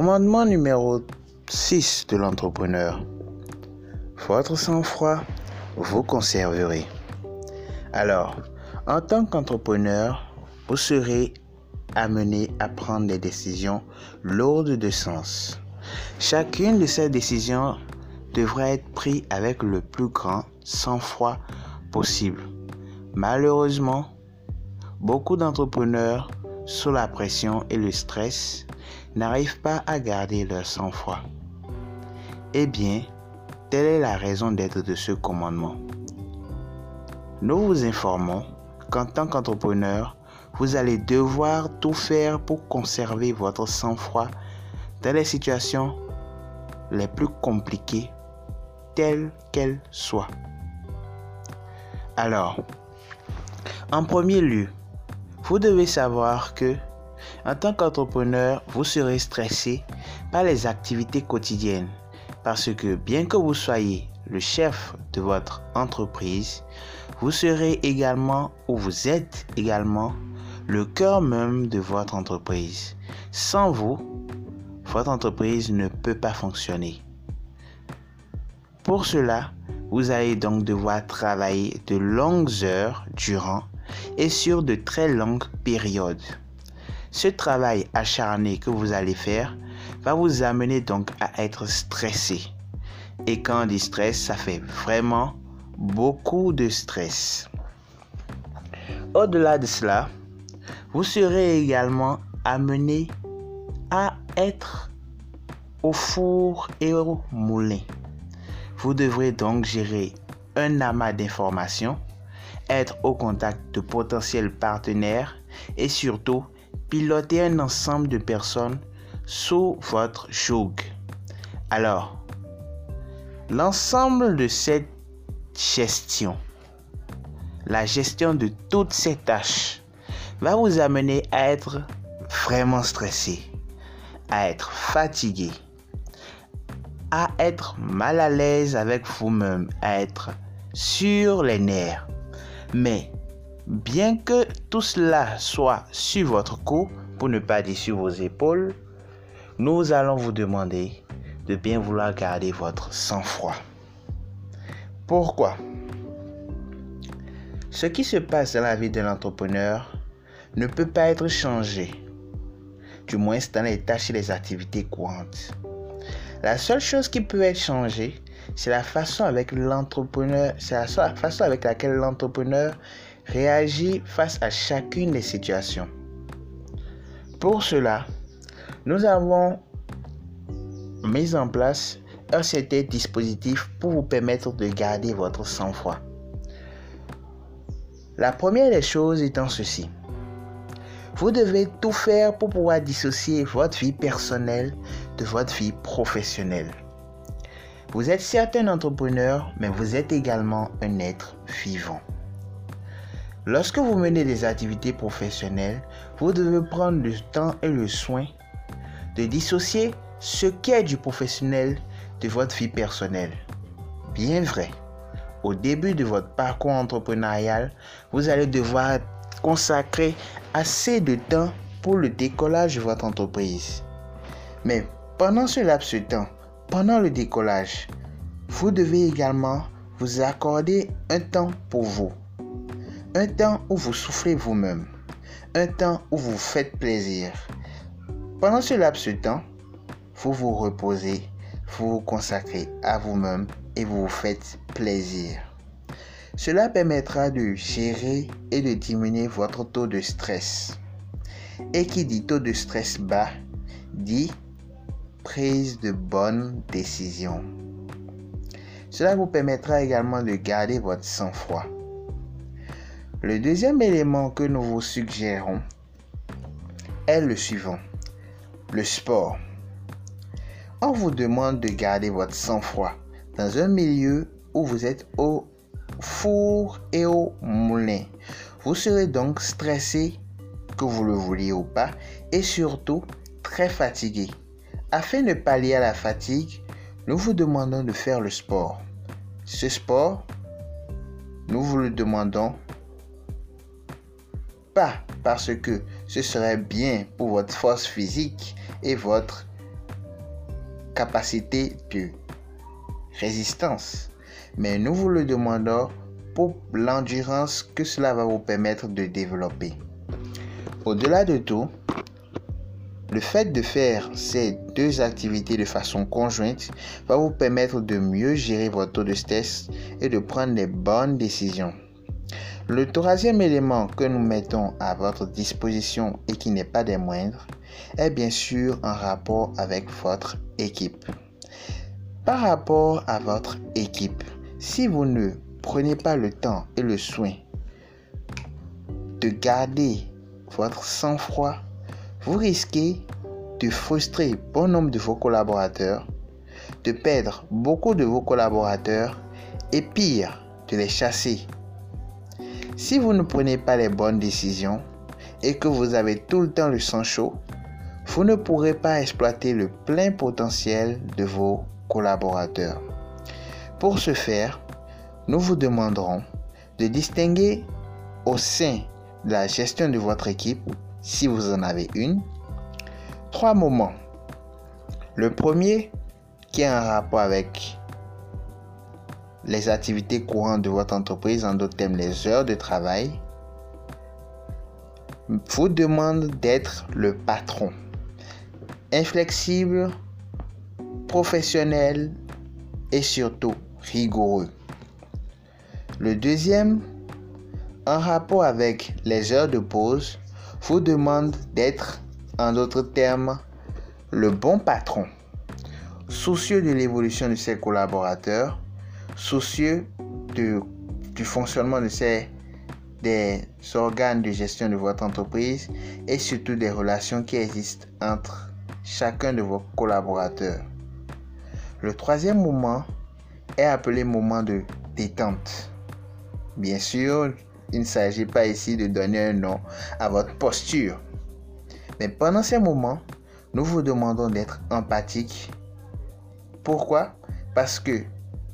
Commandement numéro 6 de l'entrepreneur. Votre sang-froid, vous conserverez. Alors, en tant qu'entrepreneur, vous serez amené à prendre des décisions lourdes de sens. Chacune de ces décisions devra être prise avec le plus grand sang-froid possible. Malheureusement, beaucoup d'entrepreneurs, sous la pression et le stress, n'arrivent pas à garder leur sang-froid. Eh bien, telle est la raison d'être de ce commandement. Nous vous informons qu'en tant qu'entrepreneur, vous allez devoir tout faire pour conserver votre sang-froid dans les situations les plus compliquées, telles qu'elles soient. Alors, en premier lieu, vous devez savoir que en tant qu'entrepreneur, vous serez stressé par les activités quotidiennes parce que bien que vous soyez le chef de votre entreprise, vous serez également ou vous êtes également le cœur même de votre entreprise. Sans vous, votre entreprise ne peut pas fonctionner. Pour cela, vous allez donc devoir travailler de longues heures durant et sur de très longues périodes. Ce travail acharné que vous allez faire va vous amener donc à être stressé. Et quand on dit stress, ça fait vraiment beaucoup de stress. Au-delà de cela, vous serez également amené à être au four et au moulin. Vous devrez donc gérer un amas d'informations, être au contact de potentiels partenaires et surtout piloter un ensemble de personnes sous votre joug. Alors, l'ensemble de cette gestion, la gestion de toutes ces tâches, va vous amener à être vraiment stressé, à être fatigué, à être mal à l'aise avec vous-même, à être sur les nerfs. Mais bien que tout cela soit sur votre cou, pour ne pas dire sur vos épaules, nous allons vous demander de bien vouloir garder votre sang-froid. Pourquoi? Ce qui se passe dans la vie de l'entrepreneur ne peut pas être changé, du moins dans les tâches et les activités courantes. La seule chose qui peut être changée, c'est la façon avec l'entrepreneur, c'est la façon avec laquelle l'entrepreneur réagit face à chacune des situations. Pour cela, nous avons mis en place un certain dispositif pour vous permettre de garder votre sang-froid. La première des choses étant ceci. Vous devez tout faire pour pouvoir dissocier votre vie personnelle de votre vie professionnelle. Vous êtes certes un entrepreneur, mais vous êtes également un être vivant. Lorsque vous menez des activités professionnelles, vous devez prendre le temps et le soin de dissocier ce qui est du professionnel de votre vie personnelle. Bien vrai, au début de votre parcours entrepreneurial, vous allez devoir consacrer assez de temps pour le décollage de votre entreprise. Mais pendant ce laps de temps, pendant le décollage, vous devez également vous accorder un temps pour vous. Un temps où vous souffrez vous-même. Un temps où vous faites plaisir. Pendant ce laps de temps, vous vous reposez, vous vous consacrez à vous-même et vous vous faites plaisir. Cela permettra de gérer et de diminuer votre taux de stress. Et qui dit taux de stress bas dit prise de bonnes décisions. Cela vous permettra également de garder votre sang-froid. Le deuxième élément que nous vous suggérons est le suivant, le sport. On vous demande de garder votre sang-froid dans un milieu où vous êtes au four et au moulin. Vous serez donc stressé, que vous le vouliez ou pas, et surtout très fatigué. Afin de pallier à la fatigue, nous vous demandons de faire le sport. Ce sport, nous vous le demandons pas parce que ce serait bien pour votre force physique et votre capacité de résistance, mais nous vous le demandons pour l'endurance que cela va vous permettre de développer. Au-delà de tout, le fait de faire ces deux activités de façon conjointe va vous permettre de mieux gérer votre taux de stress et de prendre les bonnes décisions. Le troisième élément que nous mettons à votre disposition et qui n'est pas des moindres est bien sûr en rapport avec votre équipe. Par rapport à votre équipe, si vous ne prenez pas le temps et le soin de garder votre sang-froid, vous risquez de frustrer bon nombre de vos collaborateurs, de perdre beaucoup de vos collaborateurs et pire, de les chasser si vous ne prenez pas les bonnes décisions et que vous avez tout le temps le sang chaud, vous ne pourrez pas exploiter le plein potentiel de vos collaborateurs. Pour ce faire, nous vous demanderons de distinguer au sein de la gestion de votre équipe, si vous en avez une, trois moments. Le premier qui est en rapport avec les activités courantes de votre entreprise, en d'autres termes les heures de travail, vous demande d'être le patron. Inflexible, professionnel et surtout rigoureux. Le deuxième, en rapport avec les heures de pause, vous demande d'être, en d'autres termes, le bon patron. Soucieux de l'évolution de ses collaborateurs, soucieux du fonctionnement de ces des organes de gestion de votre entreprise et surtout des relations qui existent entre chacun de vos collaborateurs. Le troisième moment est appelé moment de détente. Bien sûr, il ne s'agit pas ici de donner un nom à votre posture. Mais pendant ces moments, nous vous demandons d'être empathique. Pourquoi? Parce que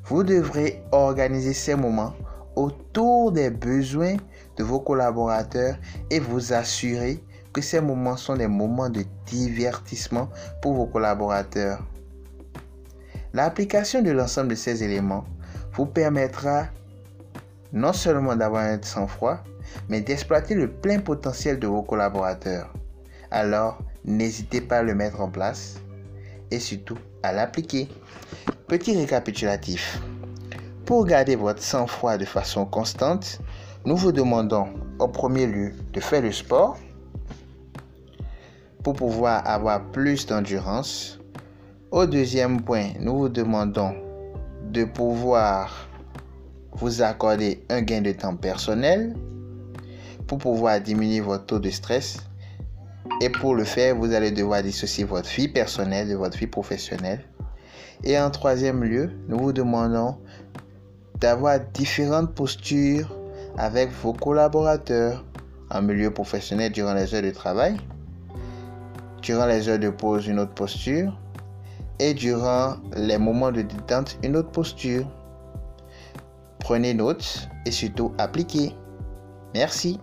vous devrez organiser ces moments autour des besoins de vos collaborateurs et vous assurer que ces moments sont des moments de divertissement pour vos collaborateurs. L'application de l'ensemble de ces éléments vous permettra non seulement d'avoir un sang-froid, mais d'exploiter le plein potentiel de vos collaborateurs. Alors, n'hésitez pas à le mettre en place et surtout à l'appliquer. Petit récapitulatif. Pour garder votre sang-froid de façon constante, nous vous demandons au premier lieu de faire le sport pour pouvoir avoir plus d'endurance. Au deuxième point, nous vous demandons de pouvoir vous accorder un gain de temps personnel pour pouvoir diminuer votre taux de stress. Et pour le faire, vous allez devoir dissocier votre vie personnelle de votre vie professionnelle. Et en troisième lieu, nous vous demandons d'avoir différentes postures avec vos collaborateurs en milieu professionnel durant les heures de travail, durant les heures de pause une autre posture et durant les moments de détente une autre posture. Prenez note et surtout appliquez. Merci.